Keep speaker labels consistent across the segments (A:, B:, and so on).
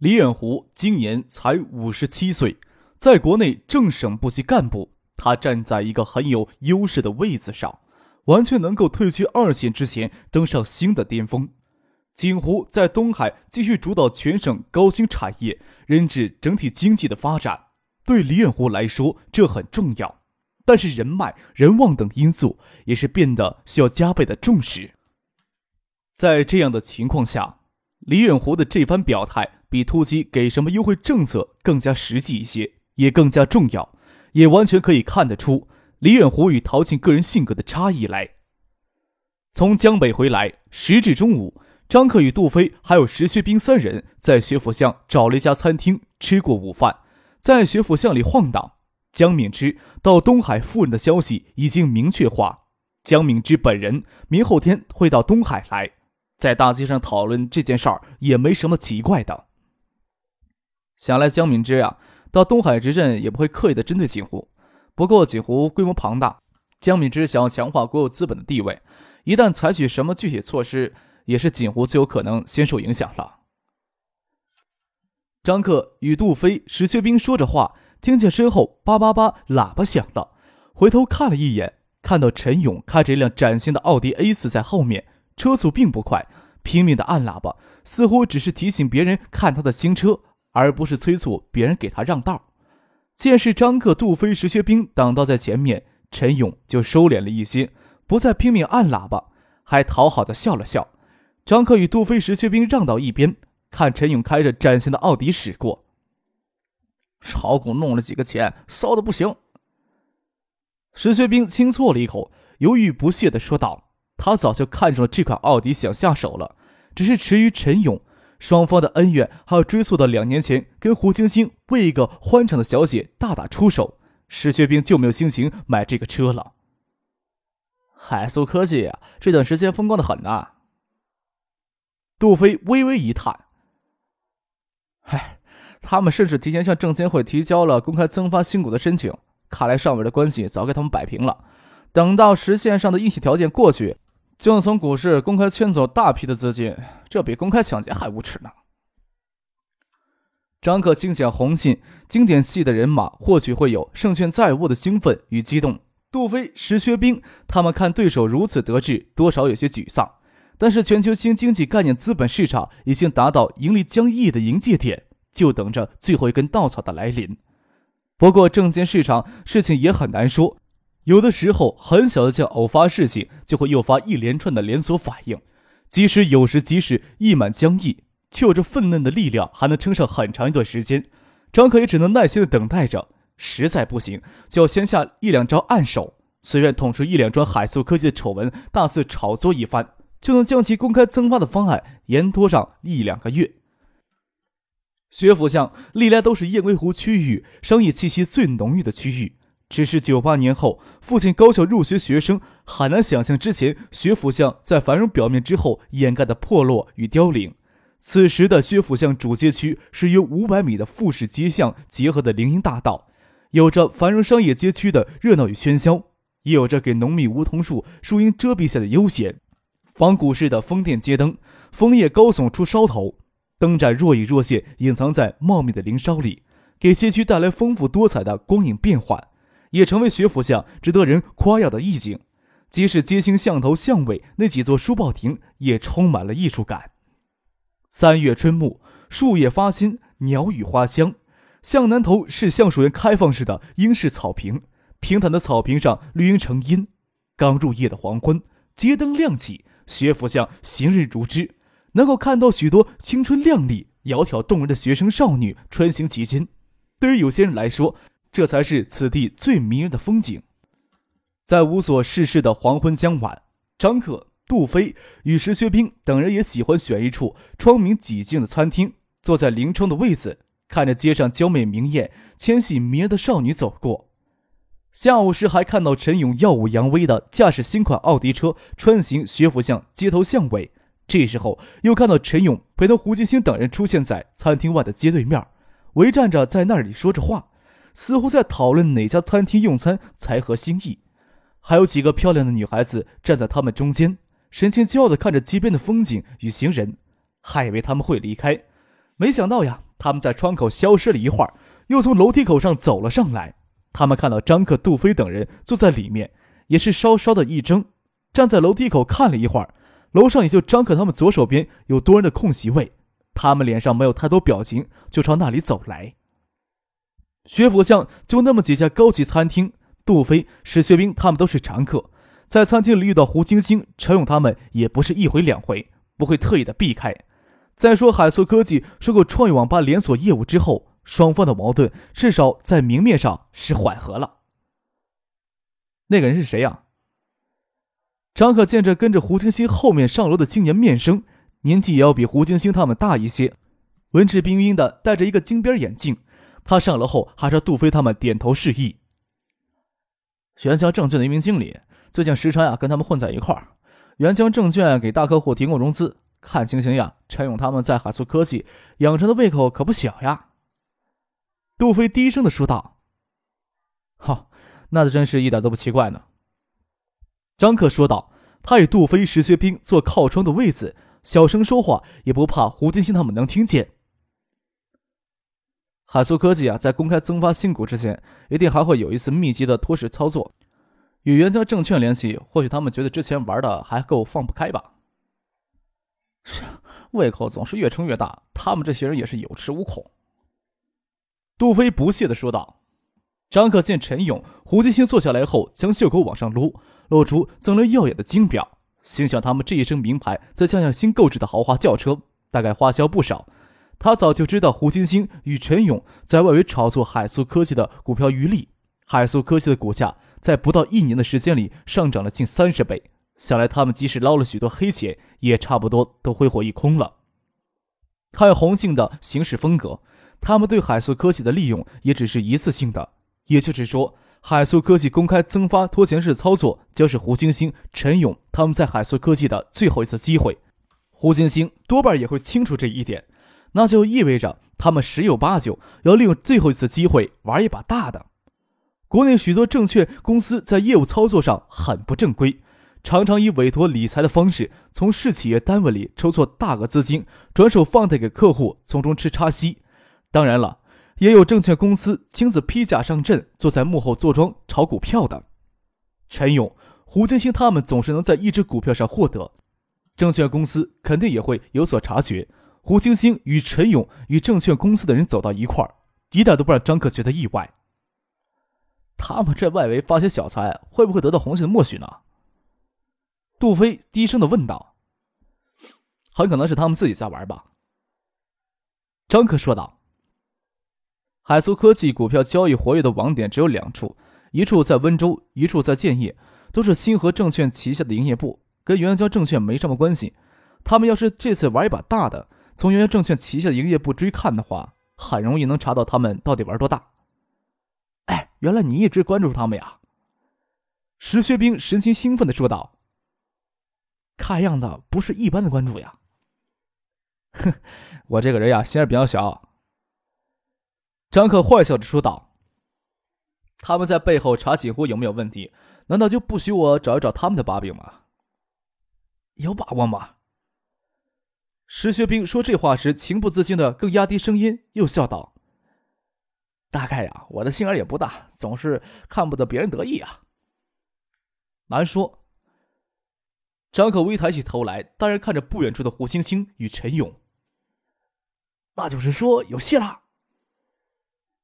A: 李远湖今年才五十七岁，在国内正省部级干部，他站在一个很有优势的位子上，完全能够退居二线之前登上新的巅峰。锦湖在东海继续主导全省高新产业，rend 制整体经济的发展，对李远湖来说这很重要。但是人脉、人望等因素也是变得需要加倍的重视。在这样的情况下，李远湖的这番表态。比突击给什么优惠政策更加实际一些，也更加重要，也完全可以看得出李远湖与陶庆个人性格的差异来。从江北回来，时至中午，张克与杜飞还有石学兵三人在学府巷找了一家餐厅吃过午饭，在学府巷里晃荡。江敏之到东海夫人的消息已经明确化，江敏之本人明后天会到东海来，在大街上讨论这件事儿也没什么奇怪的。想来江敏之呀，到东海执政也不会刻意的针对锦湖。不过锦湖规模庞大，江敏之想要强化国有资本的地位，一旦采取什么具体措施，也是锦湖最有可能先受影响了。张克与杜飞、石学兵说着话，听见身后叭叭叭喇叭响了，回头看了一眼，看到陈勇开着一辆崭新的奥迪 A 四在后面，车速并不快，拼命的按喇叭，似乎只是提醒别人看他的新车。而不是催促别人给他让道。见是张克、杜飞、石学兵挡道在前面，陈勇就收敛了一些，不再拼命按喇叭，还讨好的笑了笑。张克与杜飞、石学兵让到一边，看陈勇开着崭新的奥迪驶过。炒股弄了几个钱，骚的不行。石学兵轻啜了一口，犹豫不屑的说道：“他早就看中了这款奥迪，想下手了，只是迟于陈勇。”双方的恩怨还要追溯到两年前，跟胡晶晶为一个欢场的小姐大打出手，石学兵就没有心情买这个车了。海素科技啊，这段时间风光的很呐。杜飞微微一叹：“唉，他们甚至提前向证监会提交了公开增发新股的申请，看来上面的关系早给他们摆平了。等到实现上的硬性条件过去。”就能从股市公开圈走大批的资金，这比公开抢劫还无耻呢。张克心想，红信经典系的人马或许会有胜券在握的兴奋与激动。杜飞、石学兵他们看对手如此得志，多少有些沮丧。但是全球新经济概念资本市场已经达到盈利将溢的临界点，就等着最后一根稻草的来临。不过证券市场事情也很难说。有的时候，很小的件偶发事情就会诱发一连串的连锁反应，即使有时即使一满江溢，却有着愤嫩的力量，还能撑上很长一段时间。张可也只能耐心的等待着，实在不行，就要先下一两招暗手，随便捅出一两桩海素科技的丑闻，大肆炒作一番，就能将其公开增发的方案延拖上一两个月。学府巷历来都是燕归湖区域商业气息最浓郁的区域。只是九八年后，父亲高校入学学生很难想象之前学府巷在繁荣表面之后掩盖的破落与凋零。此时的薛府巷主街区是由五百米的复式街巷结合的林荫大道，有着繁荣商业街区的热闹与喧嚣，也有着给浓密梧桐树树荫遮蔽下的悠闲。仿古式的风电街灯，枫叶高耸出梢头，灯盏若隐若现，隐藏在茂密的林梢里，给街区带来丰富多彩的光影变幻。也成为学府巷值得人夸耀的意境，即使街心巷头巷尾那几座书报亭，也充满了艺术感。三月春暮，树叶发新，鸟语花香。巷南头是橡树园开放式的英式草坪，平坦的草坪上绿荫成荫。刚入夜的黄昏，街灯亮起，学府巷行人如织，能够看到许多青春靓丽、窈窕动人的学生少女穿行其间。对于有些人来说，这才是此地最迷人的风景。在无所事事的黄昏将晚，张克、杜飞与石学兵等人也喜欢选一处窗明几净的餐厅，坐在临窗的位子，看着街上娇美明艳、纤细迷人的少女走过。下午时还看到陈勇耀武扬威的驾驶新款奥迪车穿行学府巷街头巷尾。这时候又看到陈勇陪同胡金星等人出现在餐厅外的街对面，围站着在那里说着话，似乎在讨论哪家餐厅用餐才合心意。还有几个漂亮的女孩子站在他们中间，神情骄傲地看着街边的风景与行人，还以为他们会离开，没想到呀，他们在窗口消失了一会儿，又从楼梯口上走了上来。他们看到张克、杜飞等人坐在里面，也是稍稍的一怔，站在楼梯口看了一会儿。楼上也就张克他们左手边有多人的空席位，他们脸上没有太多表情，就朝那里走来。学府巷就那么几家高级餐厅，杜飞、史学兵他们都是常客，在餐厅里遇到胡晶晶、陈勇他们也不是一回两回，不会特意的避开。再说海素科技收购创意网吧连锁业务之后，双方的矛盾至少在明面上是缓和了。那个人是谁呀？张可见着跟着胡晶晶后面上楼的青年面生，年纪也要比胡晶晶他们大一些，文质彬彬的，戴着一个金边眼镜。他上楼后还朝杜飞他们点头示意。元江证券的一名经理，最近时常呀跟他们混在一块儿。元江证券给大客户提供融资，看情形呀，陈勇他们在海素科技养成的胃口可不小呀。杜飞低声的说道：“好，那真是一点都不奇怪呢。”张克说道：“他与杜飞、石学兵坐靠窗的位子，小声说话，也不怕胡金星他们能听见。海苏科技啊，在公开增发新股之前，一定还会有一次密集的托市操作。与元江证券联系，或许他们觉得之前玩的还够放不开吧。是，胃口总是越撑越大，他们这些人也是有恃无恐。”杜飞不屑的说道。张克见陈勇、胡金星坐下来后，将袖口往上撸。露出锃亮耀眼的金表，心想他们这一身名牌，再加上新购置的豪华轿车，大概花销不少。他早就知道胡金星与陈勇在外围炒作海素科技的股票余力，海素科技的股价在不到一年的时间里上涨了近三十倍。想来他们即使捞了许多黑钱，也差不多都挥霍一空了。看红信的行事风格，他们对海素科技的利用也只是一次性的，也就是说。海素科技公开增发拖钱式操作，将是胡金星、陈勇他们在海素科技的最后一次机会。胡金星多半也会清楚这一点，那就意味着他们十有八九要利用最后一次机会玩一把大的。国内许多证券公司在业务操作上很不正规，常常以委托理财的方式从市企业单位里抽错大额资金，转手放贷给客户，从中吃差息。当然了。也有证券公司亲自披甲上阵，坐在幕后坐庄炒股票的。陈勇、胡金星他们总是能在一只股票上获得，证券公司肯定也会有所察觉。胡金星与陈勇与证券公司的人走到一块儿，一点都不让张克觉得意外。他们这外围发些小财，会不会得到红信的默许呢？杜飞低声的问道。很可能是他们自己在玩吧。张克说道。海苏科技股票交易活跃的网点只有两处，一处在温州，一处在建业，都是星河证券旗下的营业部，跟元江证券没什么关系。他们要是这次玩一把大的，从元江证券旗下的营业部追看的话，很容易能查到他们到底玩多大。哎，原来你一直关注他们呀！石学兵神情兴奋的说道：“看样子不是一般的关注呀。”哼，我这个人呀，心眼比较小。张克坏笑着说道：“他们在背后查锦湖有没有问题？难道就不许我找一找他们的把柄吗？有把握吗？”石学兵说这话时，情不自禁的更压低声音，又笑道：“大概呀，我的心眼也不大，总是看不得别人得意啊。”难说。张可微抬起头来，当然看着不远处的胡星星与陈勇。那就是说有戏了。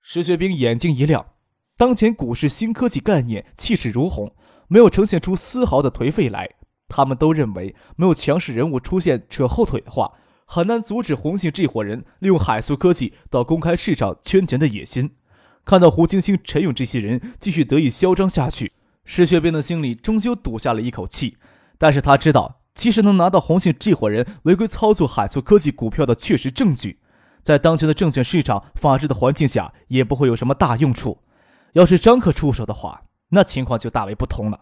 A: 石学兵眼睛一亮，当前股市新科技概念气势如虹，没有呈现出丝毫的颓废来。他们都认为，没有强势人物出现扯后腿的话，很难阻止红杏这伙人利用海素科技到公开市场圈钱的野心。看到胡晶晶、陈勇这些人继续得意嚣张下去，石学兵的心里终究堵下了一口气。但是他知道，即使能拿到红杏这伙人违规操作海素科技股票的确实证据。在当前的证券市场法治的环境下，也不会有什么大用处。要是张克出手的话，那情况就大为不同了。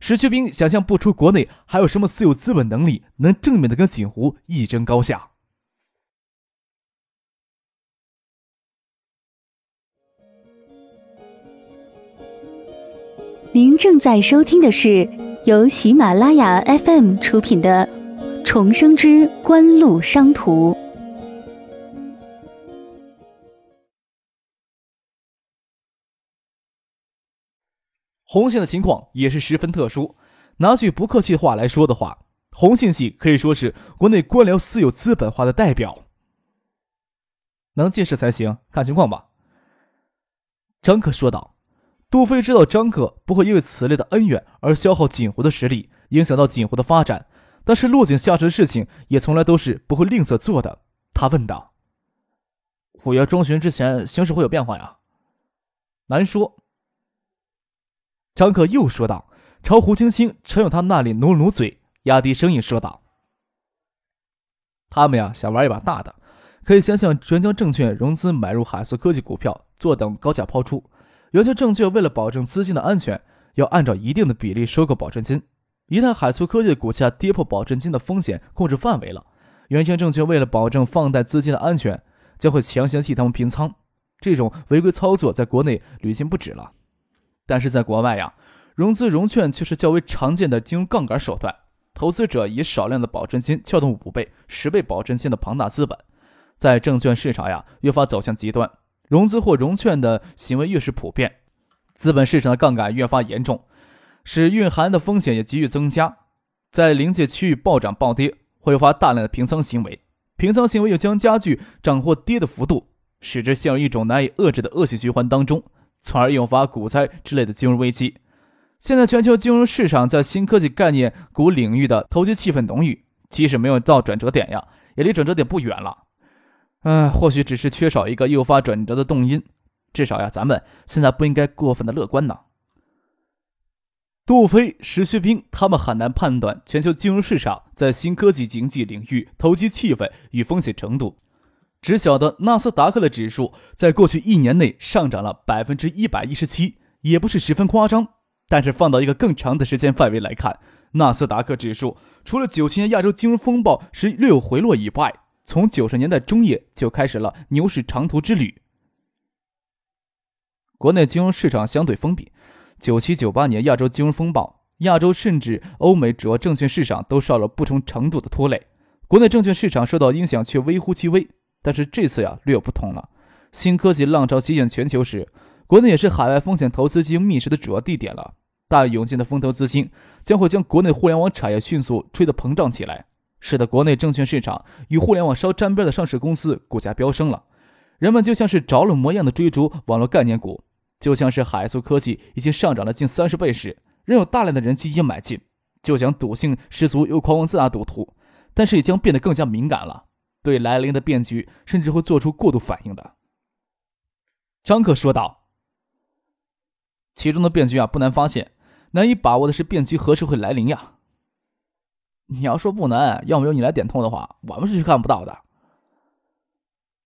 A: 石学兵想象不出国内还有什么私有资本能力能正面的跟锦湖一争高下。
B: 您正在收听的是由喜马拉雅 FM 出品的《重生之官路商途》。
A: 红信的情况也是十分特殊。拿句不客气的话来说的话，红信系可以说是国内官僚私有资本化的代表。能借势才行，看情况吧。张克说道。杜飞知道张克不会因为此类的恩怨而消耗锦湖的实力，影响到锦湖的发展，但是落井下石的事情也从来都是不会吝啬做的。他问道：“五月中旬之前，形势会有变化呀？”难说。张克又说道，朝胡青青、陈永他那里努努嘴，压低声音说道：“他们呀，想玩一把大的，可以先向元江证券融资买入海素科技股票，坐等高价抛出。元江证券为了保证资金的安全，要按照一定的比例收购保证金。一旦海素科技股价跌破保证金的风险控制范围了，元江证券为了保证放贷资金的安全，将会强行替他们平仓。这种违规操作在国内屡见不止了。”但是在国外呀，融资融券却是较为常见的金融杠杆手段。投资者以少量的保证金撬动五倍、十倍保证金的庞大资本，在证券市场呀越发走向极端。融资或融券的行为越是普遍，资本市场的杠杆越发严重，使蕴含的风险也急剧增加。在临界区域暴涨暴跌，会发大量的平仓行为，平仓行为又将加剧涨或跌的幅度，使之陷入一种难以遏制的恶性循环当中。从而引发股灾之类的金融危机。现在全球金融市场在新科技概念股领域的投机气氛浓郁，即使没有到转折点呀，也离转折点不远了。嗯，或许只是缺少一个诱发转折的动因。至少呀，咱们现在不应该过分的乐观呢。杜飞、石学兵他们很难判断全球金融市场在新科技经济领域投机气氛与风险程度。只晓得纳斯达克的指数在过去一年内上涨了百分之一百一十七，也不是十分夸张。但是放到一个更长的时间范围来看，纳斯达克指数除了九七年亚洲金融风暴时略有回落以外，从九十年代中叶就开始了牛市长途之旅。国内金融市场相对封闭，九七九八年亚洲金融风暴，亚洲甚至欧美主要证券市场都受了不同程度的拖累，国内证券市场受到影响却微乎其微。但是这次呀略有不同了。新科技浪潮席卷全球时，国内也是海外风险投资基金觅食的主要地点了。大涌进的风投资金将会将国内互联网产业迅速吹得膨胀起来，使得国内证券市场与互联网稍沾边的上市公司股价飙升了。人们就像是着了魔一样的追逐网络概念股，就像是海素科技已经上涨了近三十倍时，仍有大量的人积极买进，就像赌性十足又狂妄自大赌徒，但是也将变得更加敏感了。对来临的变局，甚至会做出过度反应的。张克说道：“其中的变局啊，不难发现，难以把握的是变局何时会来临呀？你要说不难，要没有你来点通的话，我们是看不到的。”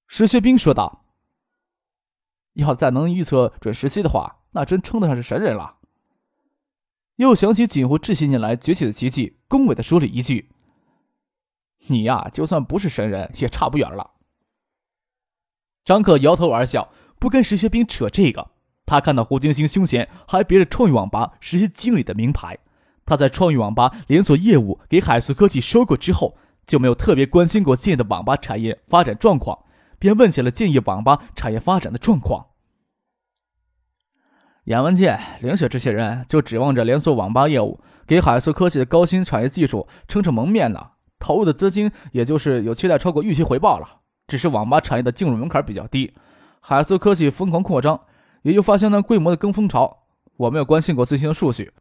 A: 石学兵说道：“要再能预测准时期的话，那真称得上是神人了。”又想起锦湖这些年来崛起的奇迹，恭维的说了一句。你呀，就算不是神人，也差不远了。张克摇头而笑，不跟石学兵扯这个。他看到胡金星胸前还别着创意网吧实习经理的名牌，他在创意网吧连锁业务给海素科技收购之后，就没有特别关心过建业的网吧产业发展状况，便问起了建业网吧产业发展的状况。杨文健、凌雪这些人就指望着连锁网吧业务给海素科技的高新产业技术撑撑门面呢。投入的资金也就是有期待超过预期回报了，只是网吧产业的进入门槛比较低，海思科技疯狂扩张，也就发相当规模的跟风潮。我没有关心过最新的数据，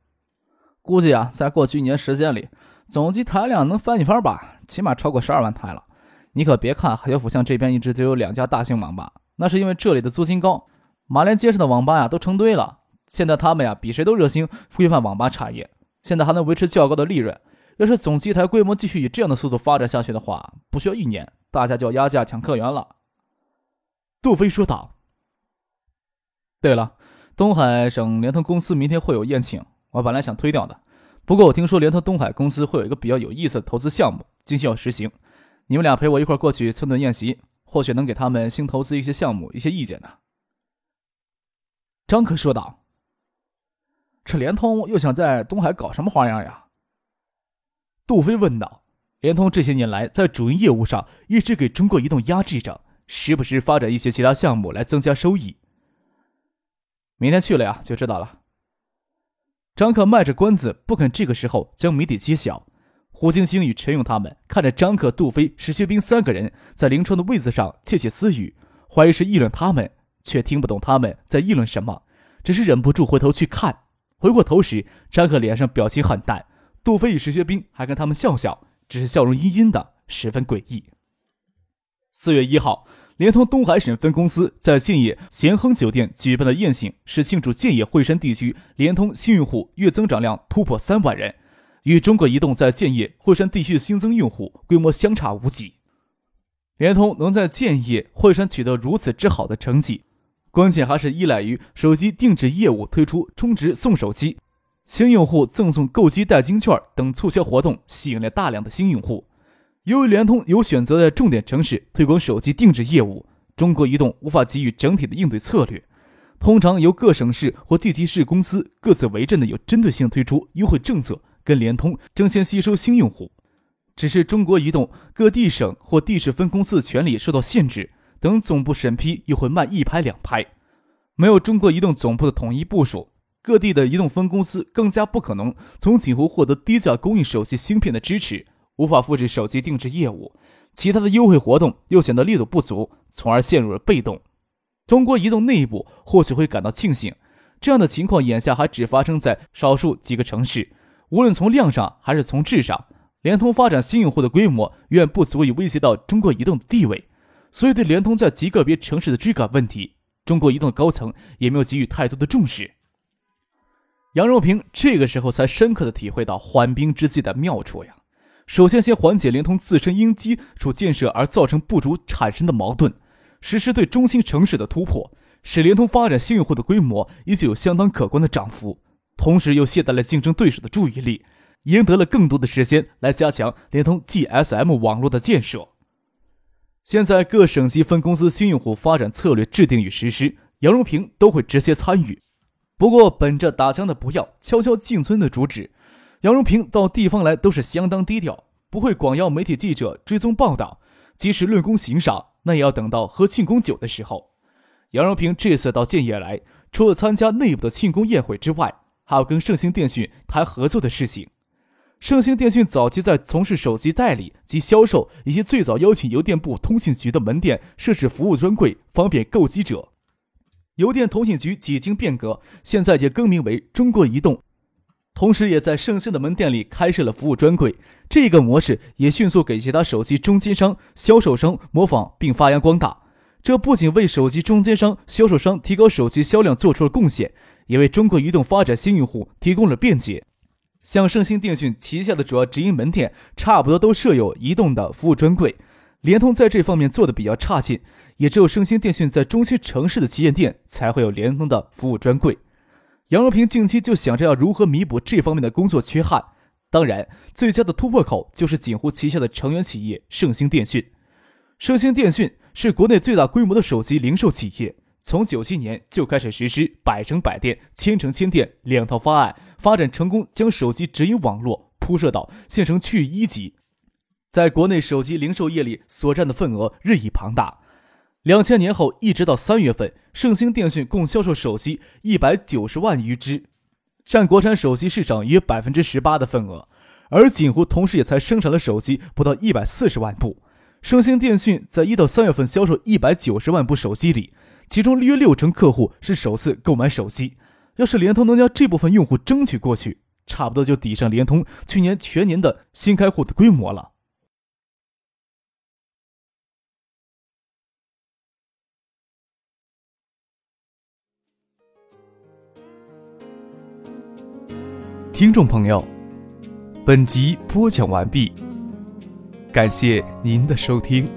A: 估计啊，在过去一年时间里，总机台量能翻一番吧，起码超过十二万台了。你可别看海小府巷这边一直就有两家大型网吧，那是因为这里的租金高，马连街上的网吧呀都成堆了。现在他们呀比谁都热心规范网吧产业，现在还能维持较高的利润。要是总机台规模继续以这样的速度发展下去的话，不需要一年，大家就要压价抢客源了。杜飞说道：“对了，东海省联通公司明天会有宴请，我本来想推掉的，不过我听说联通东海公司会有一个比较有意思的投资项目，今天要实行。你们俩陪我一块过去蹭顿宴席，或许能给他们新投资一些项目一些意见呢。”张可说道。这联通又想在东海搞什么花样呀？杜飞问道。联通这些年来在主营业务上一直给中国移动压制着，时不时发展一些其他项目来增加收益。明天去了呀，就知道了。张可卖着关子，不肯这个时候将谜底揭晓。胡晶晶与陈勇他们看着张可、杜飞、石学兵三个人在临窗的位子上窃窃私语，怀疑是议论他们，却听不懂他们在议论什么，只是忍不住回头去看。回过头时，张可脸上表情很淡，杜飞与石学兵还跟他们笑笑，只是笑容阴阴的，十分诡异。四月一号，联通东海省分公司在建业咸亨酒店举办的宴请，是庆祝建业惠山地区联通新用户月增长量突破三万人，与中国移动在建业惠山地区的新增用户规模相差无几。联通能在建业惠山取得如此之好的成绩。关键还是依赖于手机定制业务推出充值送手机、新用户赠送购机代金券等促销活动，吸引了大量的新用户。由于联通有选择在重点城市推广手机定制业务，中国移动无法给予整体的应对策略，通常由各省市或地级市公司各自为政的有针对性推出优惠政策，跟联通争先吸收新用户。只是中国移动各地省或地市分公司的权力受到限制。等总部审批又会慢一拍两拍，没有中国移动总部的统一部署，各地的移动分公司更加不可能从景湖获得低价供应手机芯片的支持，无法复制手机定制业务，其他的优惠活动又显得力度不足，从而陷入了被动。中国移动内部或许会感到庆幸，这样的情况眼下还只发生在少数几个城市，无论从量上还是从质上，联通发展新用户的规模远不足以威胁到中国移动的地位。所以，对联通在极个别城市的追赶问题，中国移动高层也没有给予太多的重视。杨荣平这个时候才深刻的体会到缓兵之计的妙处呀。首先，先缓解联通自身因基础建设而造成不足产生的矛盾，实施对中心城市的突破，使联通发展新用户的规模依旧有相当可观的涨幅，同时又懈怠了竞争对手的注意力，赢得了更多的时间来加强联通 GSM 网络的建设。现在各省级分公司新用户发展策略制定与实施，杨荣平都会直接参与。不过，本着打枪的不要，悄悄进村的主旨，杨荣平到地方来都是相当低调，不会广邀媒体记者追踪报道。即使论功行赏，那也要等到喝庆功酒的时候。杨荣平这次到建业来，除了参加内部的庆功宴会之外，还要跟盛兴电讯谈合作的事情。盛兴电讯早期在从事手机代理及销售，以及最早邀请邮电部通信局的门店设置服务专柜，方便购机者。邮电通信局几经变革，现在也更名为中国移动，同时也在盛兴的门店里开设了服务专柜。这个模式也迅速给其他手机中间商、销售商模仿并发扬光大。这不仅为手机中间商、销售商提高手机销量做出了贡献，也为中国移动发展新用户提供了便捷。像盛兴电讯旗下的主要直营门店，差不多都设有移动的服务专柜。联通在这方面做的比较差劲，也只有盛兴电讯在中心城市的旗舰店才会有联通的服务专柜。杨若平近期就想着要如何弥补这方面的工作缺憾。当然，最佳的突破口就是锦湖旗下的成员企业盛兴电讯。盛兴电讯是国内最大规模的手机零售企业。从九七年就开始实施百城百店、千城千店两套方案，发展成功，将手机直营网络铺设到县城区域一级，在国内手机零售业里所占的份额日益庞大。两千年后，一直到三月份，盛兴电讯共销售手机一百九十万余只，占国产手机市场约百分之十八的份额。而锦湖同时也才生产了手机不到一百四十万部。盛兴电讯在一到三月份销售一百九十万部手机里。其中约六成客户是首次购买手机，要是联通能将这部分用户争取过去，差不多就抵上联通去年全年的新开户的规模了。听众朋友，本集播讲完毕，感谢您的收听。